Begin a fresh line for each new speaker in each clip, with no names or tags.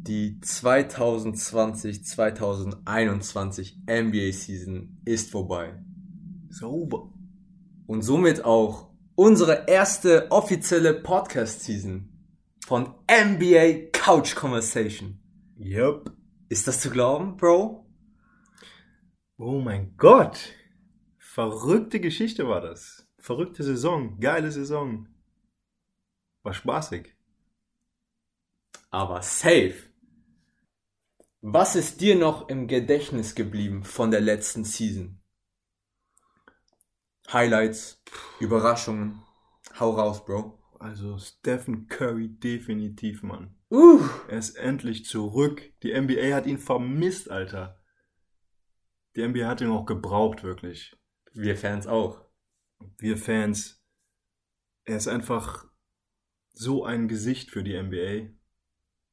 Die 2020-2021 NBA Season ist vorbei.
Sauber.
Und somit auch unsere erste offizielle Podcast Season von NBA Couch Conversation.
Yep.
Ist das zu glauben, Bro?
Oh mein Gott. Verrückte Geschichte war das. Verrückte Saison. Geile Saison. War spaßig.
Aber safe. Was ist dir noch im Gedächtnis geblieben von der letzten Season? Highlights, Überraschungen. Hau raus, Bro.
Also Stephen Curry definitiv, Mann.
Uh.
Er ist endlich zurück. Die NBA hat ihn vermisst, Alter. Die NBA hat ihn auch gebraucht, wirklich.
Wir Fans auch.
Wir Fans. Er ist einfach so ein Gesicht für die NBA.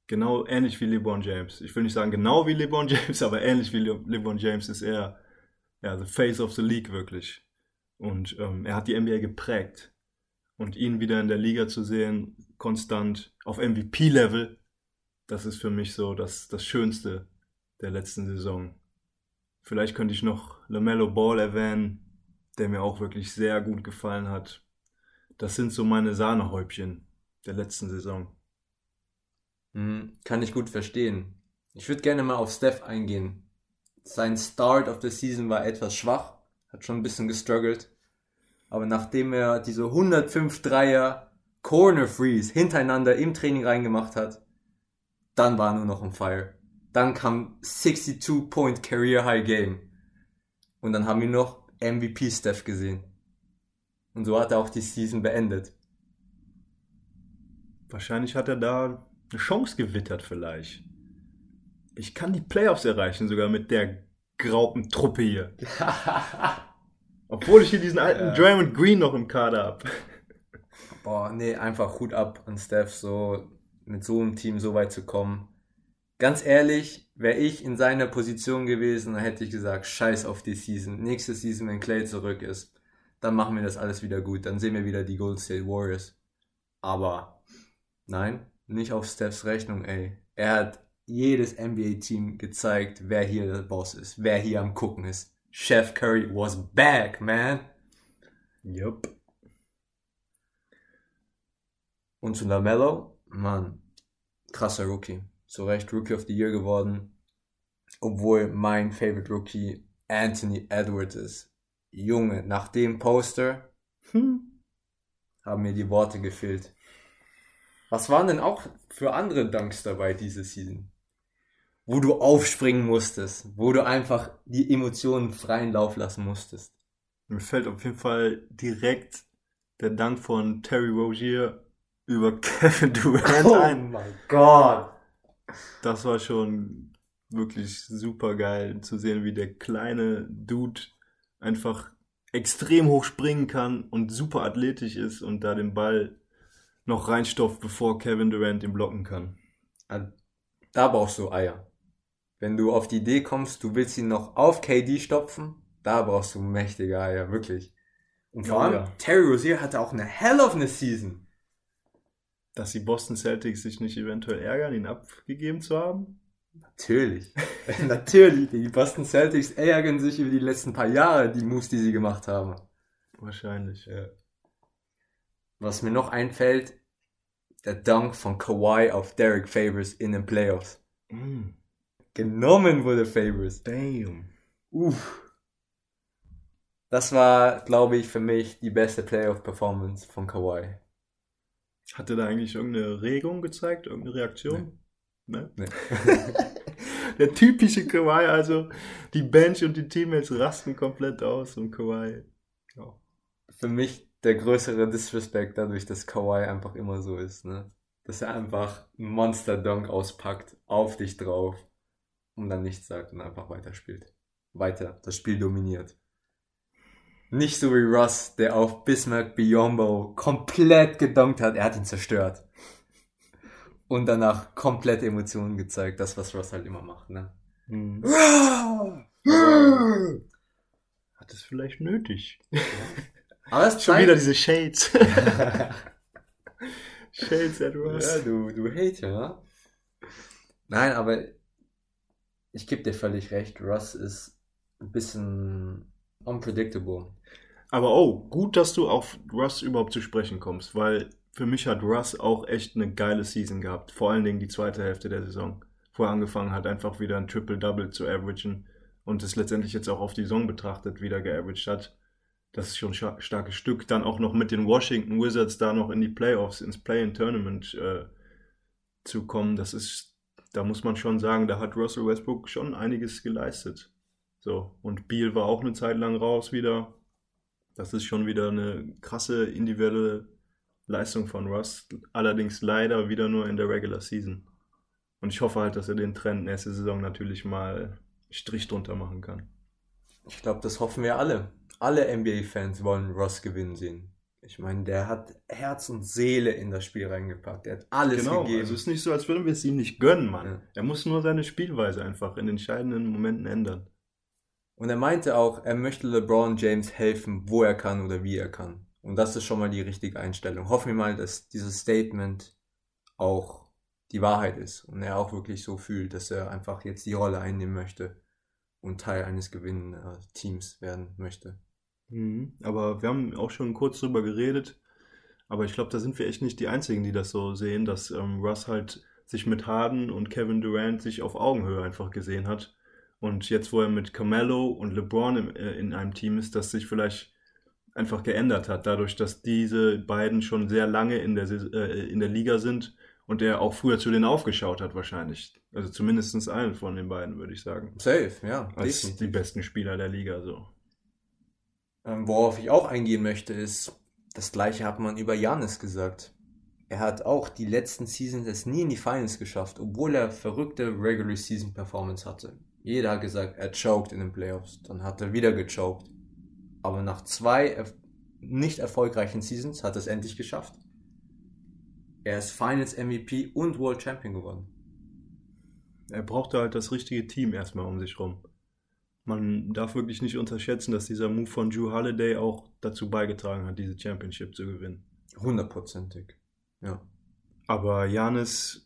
Genau ähnlich wie LeBron James. Ich will nicht sagen genau wie LeBron James, aber ähnlich wie Le LeBron James ist er ja, the face of the league wirklich. Und ähm, er hat die NBA geprägt. Und ihn wieder in der Liga zu sehen, konstant auf MVP-Level, das ist für mich so das, das Schönste der letzten Saison. Vielleicht könnte ich noch LaMelo Ball erwähnen, der mir auch wirklich sehr gut gefallen hat. Das sind so meine Sahnehäubchen der letzten Saison.
Mhm, kann ich gut verstehen. Ich würde gerne mal auf Steph eingehen. Sein Start of the Season war etwas schwach, hat schon ein bisschen gestruggelt. Aber nachdem er diese 105 Dreier Corner Freeze hintereinander im Training reingemacht hat, dann war er nur noch on fire. Dann kam 62 Point Career High Game. Und dann haben wir noch MVP Steph gesehen. Und so hat er auch die Season beendet.
Wahrscheinlich hat er da eine Chance gewittert vielleicht. Ich kann die Playoffs erreichen, sogar mit der Graupentruppe hier. Obwohl ich hier diesen alten
Ja.
Draymond Green noch im Kader habe.
Boah, nee, einfach Hut ab an Steph, so mit so einem Team so weit zu kommen. Ganz ehrlich, wäre ich in seiner Position gewesen, dann hätte ich gesagt, scheiß auf die Season. Nächste Season, wenn Clay zurück ist, dann machen wir das alles wieder gut. Dann sehen wir wieder die Golden State Warriors. Aber nein, nicht auf Stephs Rechnung, ey. Er hat jedes NBA-Team gezeigt, wer hier der Boss ist, wer hier am Gucken ist. Chef Curry was back, man.
Jupp.
Und zu LaMelo, Mann, krasser Rookie. Zu Recht Rookie of the Year geworden. Obwohl mein Favorite Rookie Anthony Edwards ist. Junge, nach dem Poster
Hm.
haben mir die Worte gefehlt. Was waren denn auch für andere Dunks dabei diese Season? Wo du aufspringen musstest, wo du einfach die Emotionen freien Lauf lassen musstest.
Mir fällt auf jeden Fall direkt der Dank von Terry Rozier über Kevin Durant ein.
mein Gott.
Das war schon wirklich super geil zu sehen, wie der kleine Dude einfach extrem hoch springen kann und super athletisch ist und da den Ball noch reinstopft, bevor Kevin Durant ihn blocken kann.
Da brauchst du Eier. Wenn du auf die Idee kommst, du willst ihn noch auf KD stopfen, da brauchst du mächtige Eier, wirklich. Und vor allem,
ja.
Terry Rozier hatte auch eine hell of eine Season.
Dass die Boston Celtics sich nicht eventuell ärgern, ihn abgegeben zu haben?
Natürlich. Natürlich. Die Boston Celtics ärgern sich über die letzten paar Jahre, die Moves, die sie gemacht haben.
Wahrscheinlich.
Ja. Was mir noch einfällt, der Dunk von Kawhi auf Derek Favors in den Playoffs.
Mm,
Genommen wurde Favors.
damn.
Uff. Das war, glaube ich, für mich die beste Playoff-Performance von Kawhi.
Hat er da eigentlich irgendeine Regung gezeigt, irgendeine Reaktion? Ne?
Nee.
Der typische Kawhi, also die Bench und die Teammates rasten komplett aus und Kawhi. Ja.
Für mich der größere Disrespect dadurch, dass Kawhi einfach immer so ist, ne? Dass er einfach einen Monster-Dunk auspackt, auf dich drauf und dann nichts sagt und einfach weiterspielt. Weiter, das Spiel dominiert. Nicht so wie Russ, der auf Bismarck Biombo komplett gedunkt hat, er hat ihn zerstört. Und danach komplett Emotionen gezeigt, das was Russ halt immer macht, ne?
Hm. Hat es vielleicht nötig.
Aber es
Schon
zeigt-
wieder diese Shades. Shades at Ross.
Ja, du, du Hater, ne? Nein, aber ich gebe dir völlig recht. Russ ist ein bisschen unpredictable.
Aber oh, gut, dass du auf Russ überhaupt zu sprechen kommst, weil für mich hat Russ auch echt eine geile Season gehabt. Vor allen Dingen die zweite Hälfte der Saison. Wo er angefangen hat, einfach wieder ein Triple-Double zu averagen und es letztendlich jetzt auch auf die Saison betrachtet wieder geaveraged hat. Das ist schon ein starkes Stück. Dann auch noch mit den Washington Wizards da noch in die Playoffs, ins Play-in-Tournament äh, zu kommen. Das ist, da muss man schon sagen, da hat Russell Westbrook schon einiges geleistet. So, und Beal war auch eine Zeit lang raus wieder. Das ist schon wieder eine krasse individuelle Leistung von Russ. Allerdings leider wieder nur in der Regular Season. Und ich hoffe halt, dass er den Trend nächste Saison natürlich mal Strich drunter machen kann.
Ich glaube, das hoffen wir alle. Alle NBA-Fans wollen Russ gewinnen sehen. Ich meine, der hat Herz und Seele in das Spiel reingepackt. Er hat alles
genau,
gegeben.
Also es ist nicht so, als würden wir es ihm nicht gönnen, Mann. Ja. Er muss nur seine Spielweise einfach in entscheidenden Momenten ändern.
Und er meinte auch, er möchte LeBron James helfen, wo er kann oder wie er kann. Und das ist schon mal die richtige Einstellung. Hoffen wir mal, dass dieses Statement auch die Wahrheit ist und er auch wirklich so fühlt, dass er einfach jetzt die Rolle einnehmen möchte und Teil eines gewinnenden Teams werden möchte.
Mhm. Aber wir haben auch schon kurz drüber geredet. Aber ich glaube, da sind wir echt nicht die Einzigen, die das so sehen, dass ähm, Russ halt sich mit Harden und Kevin Durant sich auf Augenhöhe einfach gesehen hat und jetzt, wo er mit Carmelo und LeBron im, äh, in einem Team ist, das sich vielleicht einfach geändert hat, dadurch, dass diese beiden schon sehr lange in der, äh, in der Liga sind und er auch früher zu denen aufgeschaut hat wahrscheinlich. Also zumindest einen von den beiden, würde ich sagen.
Safe, ja.
Als die besten Spieler der Liga so.
Ähm, worauf ich auch eingehen möchte, ist, das gleiche hat man über Janis gesagt. Er hat auch die letzten Seasons es nie in die Finals geschafft, obwohl er verrückte Regular Season Performance hatte. Jeder hat gesagt, er choked in den Playoffs. Dann hat er wieder gechoked. Aber nach zwei nicht erfolgreichen Seasons hat er es endlich geschafft. Er ist Finals MVP und World Champion geworden.
Er brauchte halt das richtige Team erstmal um sich rum. Man darf wirklich nicht unterschätzen, dass dieser Move von Drew Holiday auch dazu beigetragen hat, diese Championship zu gewinnen.
Hundertprozentig. Ja.
Aber Janis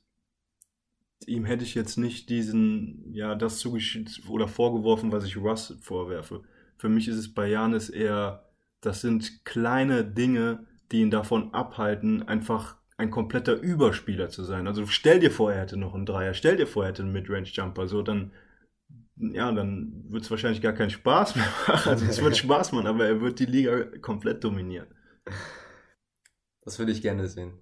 ihm hätte ich jetzt nicht diesen, ja, das zugeschickt oder vorgeworfen, was ich Russ vorwerfe. Für mich ist es bei Janis eher, das sind kleine Dinge, die ihn davon abhalten, einfach ein kompletter Überspieler zu sein. Also stell dir vor, er hätte noch einen Dreier, stell dir vor, er hätte einen Midrange-Jumper, so dann, ja, dann wird es wahrscheinlich gar keinen Spaß mehr machen. Also es wird Spaß machen, aber er wird die Liga komplett dominieren.
Das würde ich gerne sehen.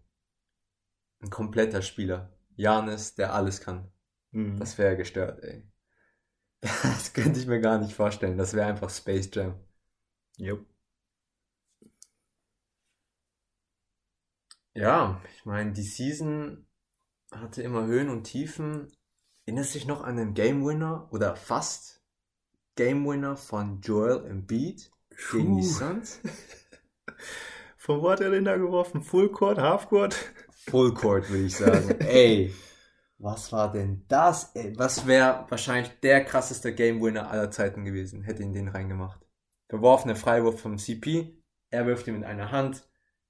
Ein kompletter Spieler. Janis, der alles kann. Mhm. Das wäre gestört, ey. Das könnte ich mir gar nicht vorstellen. Das wäre einfach Space Jam.
Jupp.
Ja, ich meine, die Season hatte immer Höhen und Tiefen. Erinnerst du dich noch an den Game Winner oder fast Game Winner von Joel Embiid gegen die Suns?
Von wo hat er den da geworfen? Full Court, Half Court?
Full Court, würde ich sagen. Ey, was war denn das? Ey, was wäre wahrscheinlich der krasseste Game Winner aller Zeiten gewesen? Hätte ihn den reingemacht. Verworfener Freiwurf vom CP. Er wirft ihn mit einer Hand.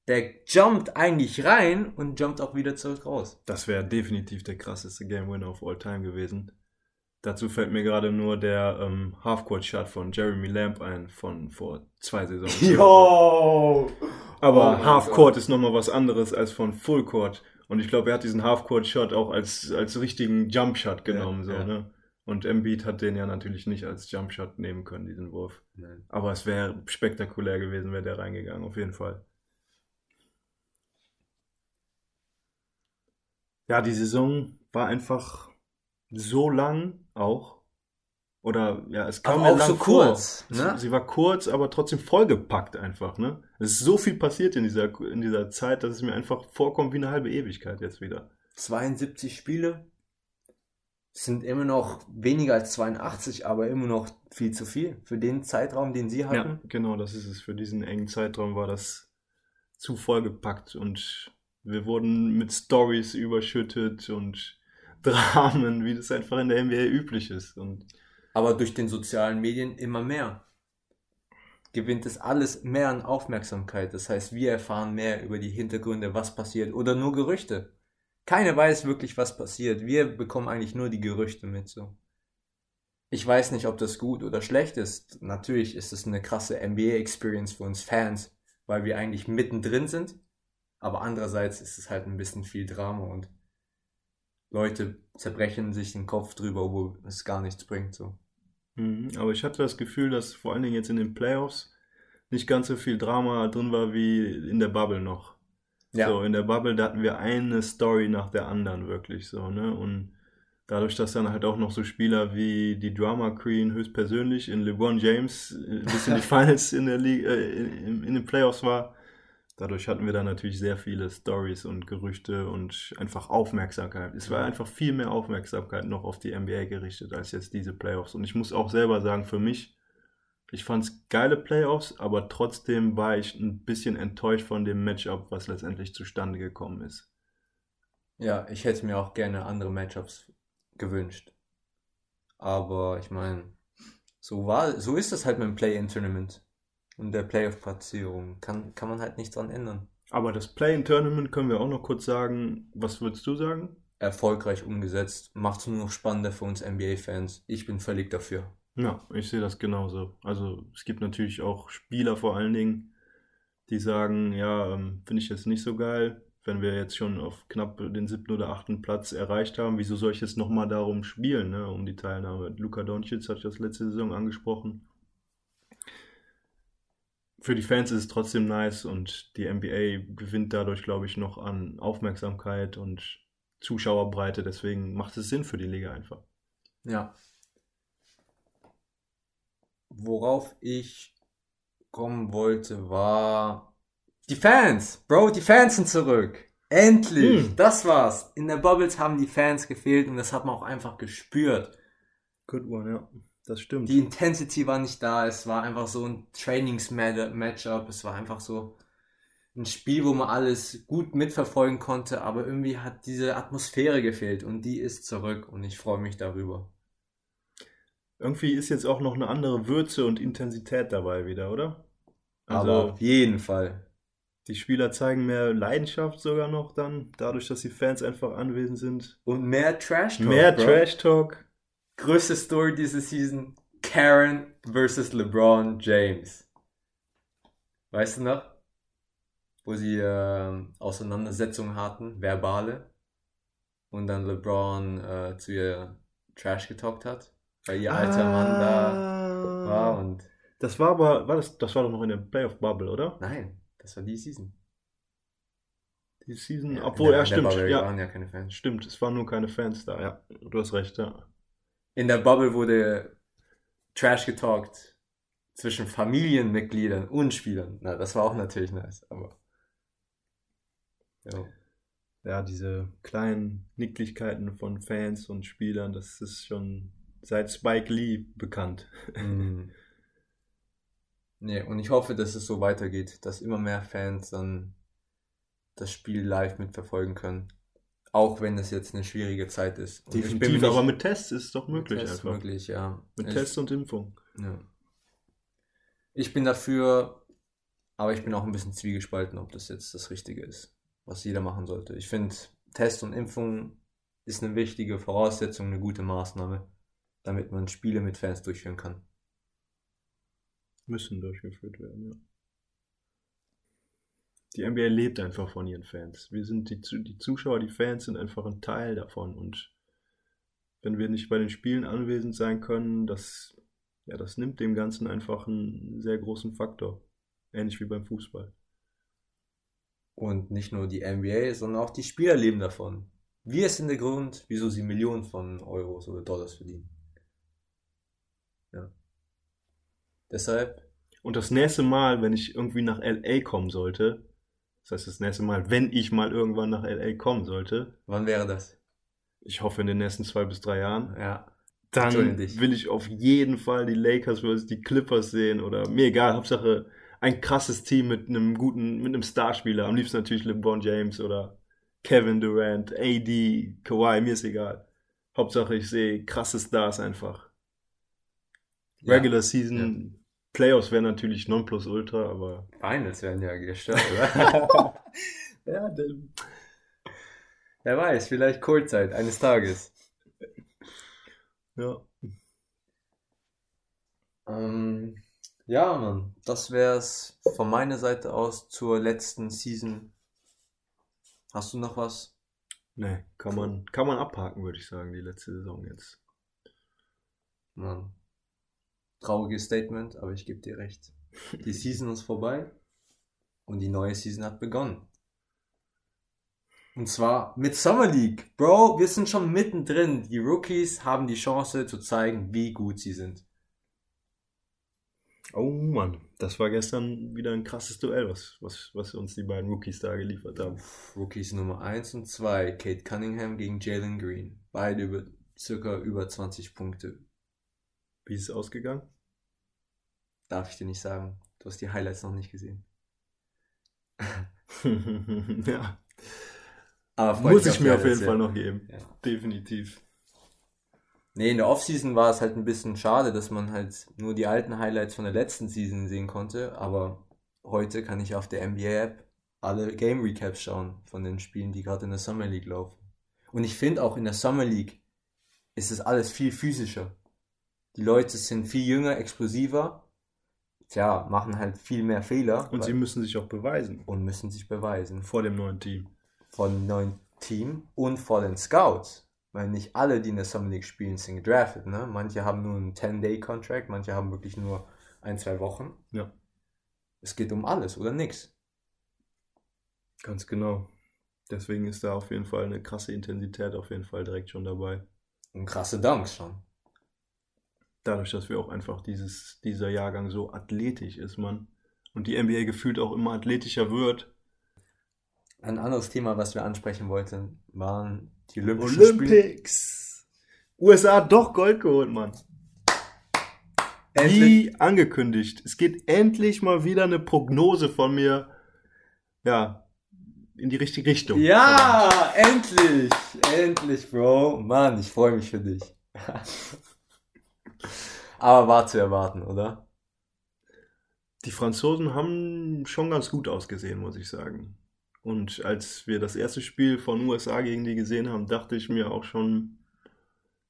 Der jumpt eigentlich rein und jumpt auch wieder zurück raus.
Das wäre definitiv der krasseste Game Winner of all time gewesen. Dazu fällt mir gerade nur der ähm, Half-Court-Shot von Jeremy Lamb ein, von vor zwei Saisons.
Yo!
Aber oh Half-Court ist nochmal was anderes als von Full-Court. Und ich glaube, er hat diesen Half-Court-Shot auch als, als richtigen Jump-Shot genommen. Ja, so, ja. Ne? Und Embiid hat den ja natürlich nicht als Jump-Shot nehmen können, diesen Wurf. Nein. Aber es wäre spektakulär gewesen, wäre der reingegangen, auf jeden Fall. Ja, die Saison war einfach so lang auch. Oder ja, es kam
aber auch so kurz.
Ne? Sie war kurz, aber trotzdem vollgepackt einfach. Ne? Es ist so viel passiert in dieser, in dieser Zeit, dass es mir einfach vorkommt wie eine halbe Ewigkeit jetzt wieder.
72 Spiele sind immer noch weniger als 82, aber immer noch viel zu viel für den Zeitraum, den sie hatten. Ja,
genau, das ist es. Für diesen engen Zeitraum war das zu vollgepackt und wir wurden mit Stories überschüttet und Dramen, wie das einfach in der NBA üblich ist. Und
Aber durch den sozialen Medien immer mehr. Gewinnt es alles mehr an Aufmerksamkeit. Das heißt, wir erfahren mehr über die Hintergründe, was passiert oder nur Gerüchte. Keiner weiß wirklich, was passiert. Wir bekommen eigentlich nur die Gerüchte mit so. Ich weiß nicht, ob das gut oder schlecht ist. Natürlich ist es eine krasse NBA-Experience für uns Fans, weil wir eigentlich mittendrin sind. Aber andererseits ist es halt ein bisschen viel Drama und Leute zerbrechen sich den Kopf drüber, obwohl es gar nichts bringt. So.
Mhm, aber ich hatte das Gefühl, dass vor allen Dingen jetzt in den Playoffs nicht ganz so viel Drama drin war wie in der Bubble noch. Ja. So, in der Bubble, da hatten wir eine Story nach der anderen wirklich so, ne? Und dadurch, dass dann halt auch noch so Spieler wie die Drama Queen höchstpersönlich in LeBron James äh, bis in die Finals in der Liga, äh, in, in, den Playoffs war, dadurch hatten wir dann natürlich sehr viele Stories und Gerüchte und einfach Aufmerksamkeit. Es war einfach viel mehr Aufmerksamkeit noch auf die NBA gerichtet als jetzt diese Playoffs. Und ich muss auch selber sagen, für mich, ich fand es geile Playoffs, aber trotzdem war ich ein bisschen enttäuscht von dem Matchup, was letztendlich zustande gekommen ist.
Ja, ich hätte mir auch gerne andere Matchups gewünscht. Aber ich meine, so war, so ist es halt mit dem Play-in-Tournament und der Playoff-Platzierung. Kann, kann man halt nichts dran ändern.
Aber das Play-in-Tournament können wir auch noch kurz sagen. Was würdest du sagen?
Erfolgreich umgesetzt. Macht es nur noch spannender für uns NBA-Fans. Ich bin völlig dafür.
Ja, ich sehe das genauso. Also es gibt natürlich auch Spieler vor allen Dingen, die sagen, ja, ähm, finde ich jetzt nicht so geil wenn wir jetzt schon auf knapp den siebten oder achten Platz erreicht haben, wieso soll ich jetzt nochmal darum spielen, ne, um die Teilnahme? Luka Doncic hat das letzte Saison angesprochen. Für die Fans ist es trotzdem nice und die NBA gewinnt dadurch, glaube ich, noch an Aufmerksamkeit und Zuschauerbreite. Deswegen macht es Sinn für die Liga einfach.
Ja. Worauf ich kommen wollte, war die Fans, Bro, die Fans sind zurück. Endlich, hm. das war's. In der Bubbles haben die Fans gefehlt und das hat man auch einfach gespürt.
Good one, ja. Das stimmt.
Die Intensity war nicht da. Es war einfach so ein Trainings-Matchup. Es war einfach so ein Spiel, wo man alles gut mitverfolgen konnte, aber irgendwie hat diese Atmosphäre gefehlt und die ist zurück und ich freue mich darüber.
Irgendwie ist jetzt auch noch eine andere Würze und Intensität dabei wieder, oder?
Also, aber auf jeden Fall.
Die Spieler zeigen mehr Leidenschaft sogar noch dann, dadurch, dass die Fans einfach anwesend sind.
Und mehr Trash
Talk. Mehr. Trash Talk.
Größte Story diese Season: Karen versus LeBron James. Weißt du noch? Wo sie äh, Auseinandersetzungen hatten, verbale. Und dann LeBron äh, zu ihr Trash getalkt hat, weil ihr alter ah, Mann da war und.
Das war aber, war das, das war doch noch in der Playoff Bubble, oder?
Nein. Das war die Season.
Die Season, ja, obwohl, ja, stimmt.
ja. waren ja keine Fans.
Stimmt, es waren nur keine Fans da, ja. Du hast recht, ja.
In der Bubble wurde Trash getalkt zwischen Familienmitgliedern und Spielern. Na, das war auch natürlich nice, aber.
Ja. ja, diese kleinen Nicklichkeiten von Fans und Spielern, das ist schon seit Spike Lee bekannt. Mm.
Nee, und ich hoffe, dass es so weitergeht, dass immer mehr Fans dann das Spiel live mitverfolgen können. Auch wenn es jetzt eine schwierige Zeit ist.
Und Definitiv, aber mit Tests ist es doch möglich
mit Tests einfach. möglich, ja.
Mit ich, Tests und Impfung.
Ja. Ich bin dafür, aber ich bin auch ein bisschen zwiegespalten, ob das jetzt das Richtige ist, was jeder machen sollte. Ich finde, Test und Impfung ist eine wichtige Voraussetzung, eine gute Maßnahme, damit man Spiele mit Fans durchführen kann
müssen durchgeführt werden, ja. Die NBA lebt einfach von ihren Fans. Wir sind die, die Zuschauer, die Fans sind einfach ein Teil davon und wenn wir nicht bei den Spielen anwesend sein können, das, ja, das nimmt dem Ganzen einfach einen sehr großen Faktor. Ähnlich wie beim Fußball.
Und nicht nur die NBA, sondern auch die Spieler leben davon. Wir sind der Grund, wieso sie Millionen von Euros oder Dollars verdienen. Ja. Deshalb.
Und das nächste Mal, wenn ich irgendwie nach LA kommen sollte, das heißt das nächste Mal, wenn ich mal irgendwann nach LA kommen sollte.
Wann wäre das?
Ich hoffe in den nächsten zwei bis drei Jahren.
Ja.
Dann will ich auf jeden Fall die Lakers versus die Clippers sehen oder mir egal, Hauptsache ein krasses Team mit einem guten, mit einem Starspieler. Am liebsten natürlich LeBron James oder Kevin Durant, AD, Kawhi, mir ist egal. Hauptsache ich sehe krasse Stars einfach. Regular Season, ja. Playoffs wären natürlich Nonplusultra, aber.
Finals wären ja gestört, oder?
ja, denn.
Wer weiß, vielleicht Kurzzeit eines Tages.
Ja.
Ähm, ja, Mann, das wär's von meiner Seite aus zur letzten Season. Hast du noch was?
Nee, kann man, kann man abhaken, würde ich sagen, die letzte Saison jetzt.
Mann. Trauriges Statement, aber ich gebe dir recht. Die Season ist vorbei und die neue Season hat begonnen. Und zwar mit Summer League. Bro, wir sind schon mittendrin. Die Rookies haben die Chance zu zeigen, wie gut sie sind.
Oh Mann, das war gestern wieder ein krasses Duell, was, was, was uns die beiden Rookies da geliefert haben.
Rookies Nummer 1 und 2, Kate Cunningham gegen Jalen Green. Beide über circa über 20 Punkte.
Wie ist es ausgegangen?
Darf ich dir nicht sagen. Du hast die Highlights noch nicht gesehen.
ja.
Aber
Muss ich mir auf jeden Fall noch geben.
Ja.
Definitiv.
Nee, in der Offseason war es halt ein bisschen schade, dass man halt nur die alten Highlights von der letzten Season sehen konnte, aber heute kann ich auf der NBA-App alle Game Recaps schauen von den Spielen, die gerade in der Summer League laufen. Und ich finde auch in der Summer League ist es alles viel physischer. Die Leute sind viel jünger, explosiver, tja, machen halt viel mehr Fehler
Und
weil-
sie müssen sich auch beweisen.
und müssen sich beweisen
Vor dem neuen Team.
vor dem neuen Team und vor den Scouts. Weil nicht alle, die in der Summer League spielen, sind gedraftet. Ne? Manche haben nur einen 10-Day-Contract, manche haben wirklich nur ein, zwei Wochen.
Ja.
Es geht um alles oder nichts.
Ganz genau. Deswegen ist da auf jeden Fall eine krasse Intensität auf jeden Fall direkt schon dabei.
Und krasse Dunks schon.
Dadurch, dass wir auch einfach dieses, dieser Jahrgang so athletisch ist, man. Und die NBA gefühlt auch immer athletischer wird.
Ein anderes Thema, was wir ansprechen wollten, waren die Olympischen Spiele.
Olympics! USA hat doch Gold geholt, Mann.
Endlich.
Wie angekündigt. Es geht endlich mal wieder eine Prognose von mir, ja, in die richtige Richtung.
Ja, endlich! Endlich, Bro. Mann, ich freue mich für dich. Aber war zu erwarten, oder?
Die Franzosen haben schon ganz gut ausgesehen, muss ich sagen. Und als wir das erste Spiel von USA gegen die gesehen haben, dachte ich mir auch schon,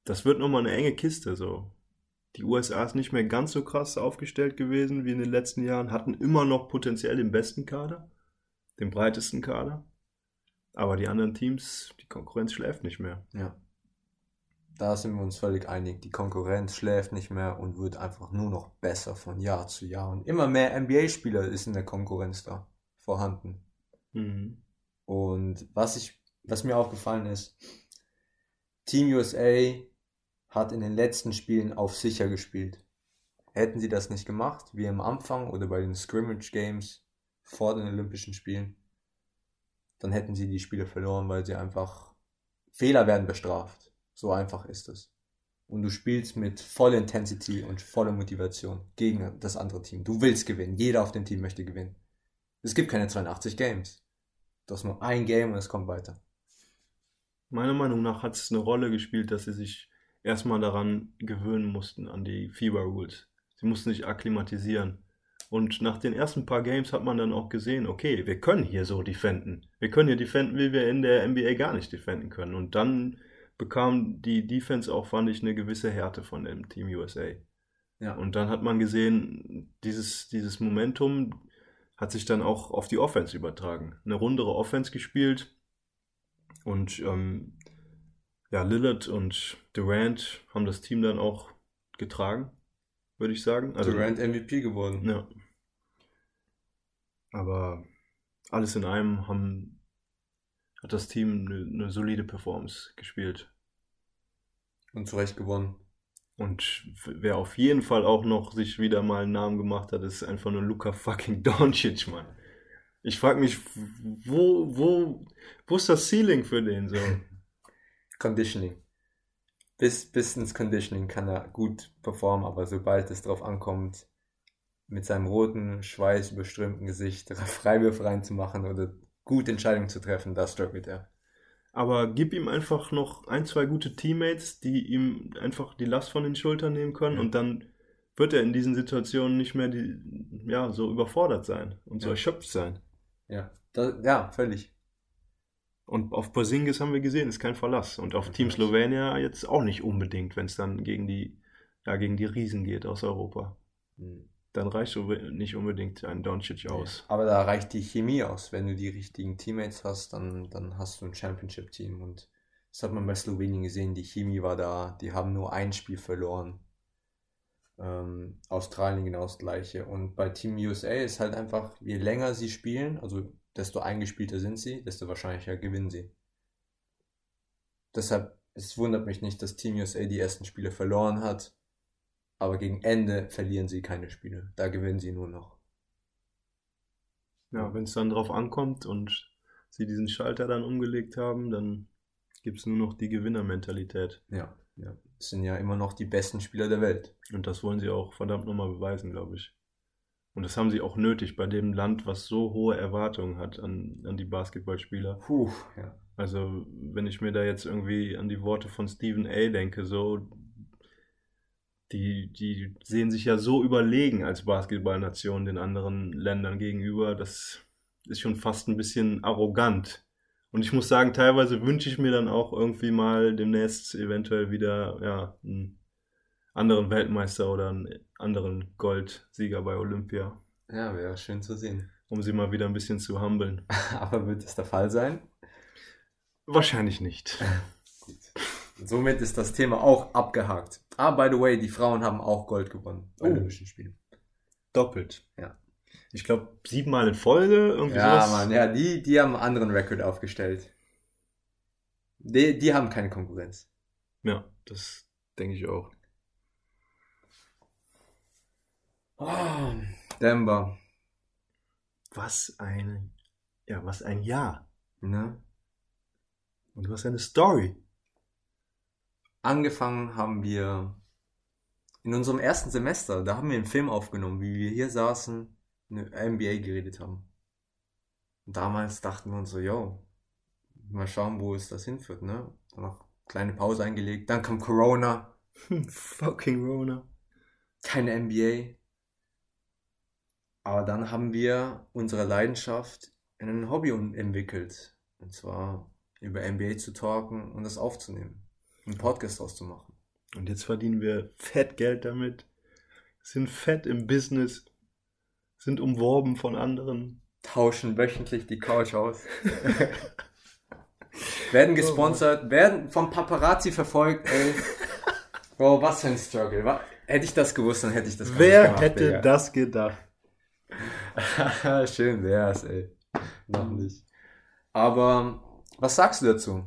das wird nochmal eine enge Kiste so. Die USA ist nicht mehr ganz so krass aufgestellt gewesen wie in den letzten Jahren, hatten immer noch potenziell den besten Kader, den breitesten Kader. Aber die anderen Teams, die Konkurrenz schläft nicht mehr.
Ja. Da sind wir uns völlig einig. Die Konkurrenz schläft nicht mehr und wird einfach nur noch besser von Jahr zu Jahr. Und immer mehr NBA-Spieler ist in der Konkurrenz da vorhanden.
Mhm.
Und was ich, was mir aufgefallen ist, Team USA hat in den letzten Spielen auf sicher gespielt. Hätten sie das nicht gemacht, wie am Anfang oder bei den Scrimmage Games vor den Olympischen Spielen, dann hätten sie die Spiele verloren, weil sie einfach Fehler werden bestraft. So einfach ist es. Und du spielst mit voller Intensity und voller Motivation gegen das andere Team. Du willst gewinnen. Jeder auf dem Team möchte gewinnen. Es gibt keine 82 Games. Du hast nur ein Game und es kommt weiter.
Meiner Meinung nach hat es eine Rolle gespielt, dass sie sich erstmal daran gewöhnen mussten, an die FIBA Rules. Sie mussten sich akklimatisieren. Und nach den ersten paar Games hat man dann auch gesehen, okay, wir können hier so defenden. Wir können hier defenden, wie wir in der NBA gar nicht defenden können. Und dann bekam die Defense auch, fand ich, eine gewisse Härte von dem Team USA.
Ja.
Und dann hat man gesehen, dieses, dieses Momentum hat sich dann auch auf die Offense übertragen. Eine rundere Offense gespielt. Und ähm, ja, Lillard und Durant haben das Team dann auch getragen, würde ich sagen. Also,
Durant MVP geworden.
Ja. Aber alles in allem haben, hat das Team eine, eine solide Performance gespielt.
Und zu Recht gewonnen.
Und wer auf jeden Fall auch noch sich wieder mal einen Namen gemacht hat, ist einfach nur Luca fucking Doncic, Mann. Ich frage mich, wo, wo, wo ist das Ceiling für den so?
Conditioning. Bis, bis ins Conditioning kann er gut performen, aber sobald es drauf ankommt, mit seinem roten, schweißüberströmten Gesicht Freiwürfe reinzumachen oder gute Entscheidungen zu treffen, da struggelt er.
Aber gib ihm einfach noch ein, zwei gute Teammates, die ihm einfach die Last von den Schultern nehmen können
Ja.
und dann wird er in diesen Situationen nicht mehr die, ja, so überfordert sein und so
Ja.
erschöpft sein.
Ja, da, ja, völlig.
Und auf Porzingis haben wir gesehen, ist kein Verlass. Und auf Team Slowenia jetzt auch nicht unbedingt, wenn es dann gegen die, ja, gegen die Riesen geht aus Europa.
Hm.
Dann reicht so nicht unbedingt ein Doncic aus.
Aber da reicht die Chemie aus. Wenn du die richtigen Teammates hast, dann, dann hast du ein Championship-Team. Und das hat man bei Slowenien gesehen. Die Chemie war da. Die haben nur ein Spiel verloren. Ähm, Australien genau das gleiche. Und bei Team USA ist halt einfach, je länger sie spielen, also desto eingespielter sind sie, desto wahrscheinlicher gewinnen sie. Deshalb, es wundert mich nicht, dass Team USA die ersten Spiele verloren hat, aber gegen Ende verlieren sie keine Spiele. Da gewinnen sie nur noch.
Ja, wenn es dann drauf ankommt und sie diesen Schalter dann umgelegt haben, dann gibt es nur noch die Gewinnermentalität.
Ja, ja. Es sind ja immer noch die besten Spieler der Welt.
Und das wollen sie auch verdammt nochmal beweisen, glaube ich. Und das haben sie auch nötig bei dem Land, was so hohe Erwartungen hat an, an die Basketballspieler.
Puh, ja.
Also, wenn ich mir da jetzt irgendwie an die Worte von Stephen A. denke, so, die, die sehen sich ja so überlegen als Basketballnation den anderen Ländern gegenüber. Das ist schon fast ein bisschen arrogant. Und ich muss sagen, teilweise wünsche ich mir dann auch irgendwie mal demnächst eventuell wieder ja, einen anderen Weltmeister oder einen anderen Goldsieger bei Olympia.
Ja, wäre schön zu sehen.
Um sie mal wieder ein bisschen zu humbeln.
Aber wird es der Fall sein?
Wahrscheinlich nicht.
Gut. Somit ist das Thema auch abgehakt. Ah, by the way, die Frauen haben auch Gold gewonnen bei
Oh.
Olympischen Spielen.
Doppelt.
Ja.
Ich glaube, siebenmal in Folge, irgendwie
Ja,
sowas.
Mann, ja, die, die haben einen anderen Rekord aufgestellt. Die, die haben keine Konkurrenz.
Ja, das denke ich auch.
Oh, Denver.
Was ein, ja, was ein Jahr.
Ne?
Und du hast eine Story.
Angefangen haben wir in unserem ersten Semester, da haben wir einen Film aufgenommen, wie wir hier saßen, eine NBA geredet haben. Und damals dachten wir uns so, yo, mal schauen, wo es das hinführt, ne? Dann noch kleine Pause eingelegt, dann kam Corona,
Fucking Rona.
keine NBA. Aber dann haben wir unsere Leidenschaft in ein Hobby entwickelt. Und zwar über NBA zu talken und das aufzunehmen. Einen Podcast auszumachen.
Und jetzt verdienen wir fett Geld damit. Sind fett im Business. Sind umworben von anderen.
Tauschen wöchentlich die Couch aus. werden gesponsert, werden vom Paparazzi verfolgt, ey. Bro, was für ein Struggle. Hätte ich das gewusst, dann hätte ich das
Wer
gemacht,
hätte
Digga.
das gedacht?
Schön wär's, ey. Noch nicht. Aber was sagst du dazu?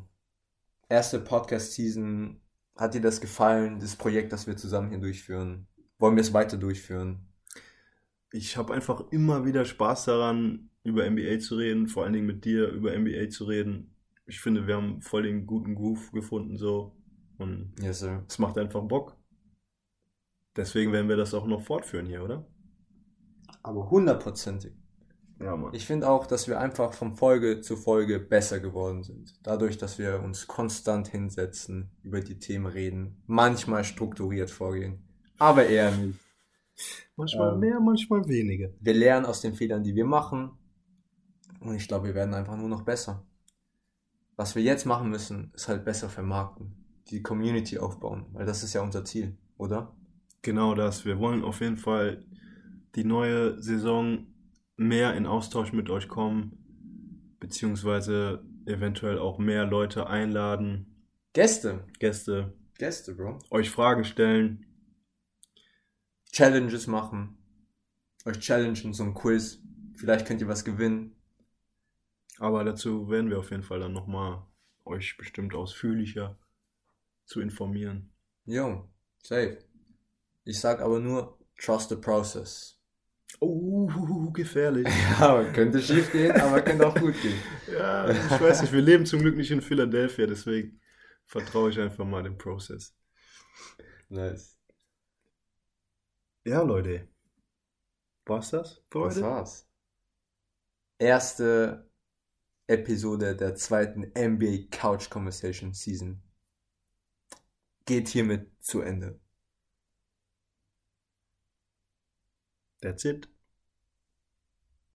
Erste Podcast-Season. Hat dir das gefallen, das Projekt, das wir zusammen hier durchführen? Wollen wir es weiter durchführen?
Ich habe einfach immer wieder Spaß daran, über NBA zu reden, vor allen Dingen mit dir über NBA zu reden. Ich finde, wir haben voll den guten Groove gefunden so und
Yes, sir.
es macht einfach Bock. Deswegen werden wir das auch noch fortführen hier, oder?
Aber hundertprozentig.
Ja, Mann.
Ich finde auch, dass wir einfach von Folge zu Folge besser geworden sind. Dadurch, dass wir uns konstant hinsetzen, über die Themen reden, manchmal strukturiert vorgehen, aber eher nicht.
manchmal
ähm,
mehr, manchmal weniger.
Wir lernen aus den Fehlern, die wir machen. Und ich glaube, wir werden einfach nur noch besser. Was wir jetzt machen müssen, ist halt besser vermarkten. Die Community aufbauen, weil das ist ja unser Ziel, oder?
Genau das. Wir wollen auf jeden Fall die neue Saison mehr in Austausch mit euch kommen, beziehungsweise eventuell auch mehr Leute einladen,
Gäste.
Gäste,
Gäste, Bro.
euch Fragen stellen.
Challenges machen. Euch challengen, so ein Quiz. Vielleicht könnt ihr was gewinnen.
Aber dazu werden wir auf jeden Fall dann nochmal euch bestimmt ausführlicher zu informieren.
Jo, safe. Ich sag aber nur, trust the process.
Oh, gefährlich.
Ja, könnte schief gehen, aber könnte auch gut gehen.
ja, ich weiß nicht, wir leben zum Glück nicht in Philadelphia, deswegen vertraue ich einfach mal dem Prozess.
Nice.
Ja, Leute. War's das für
Das
heute?
war's. Erste Episode der zweiten NBA Couch Conversation Season geht hiermit zu Ende.
That's it.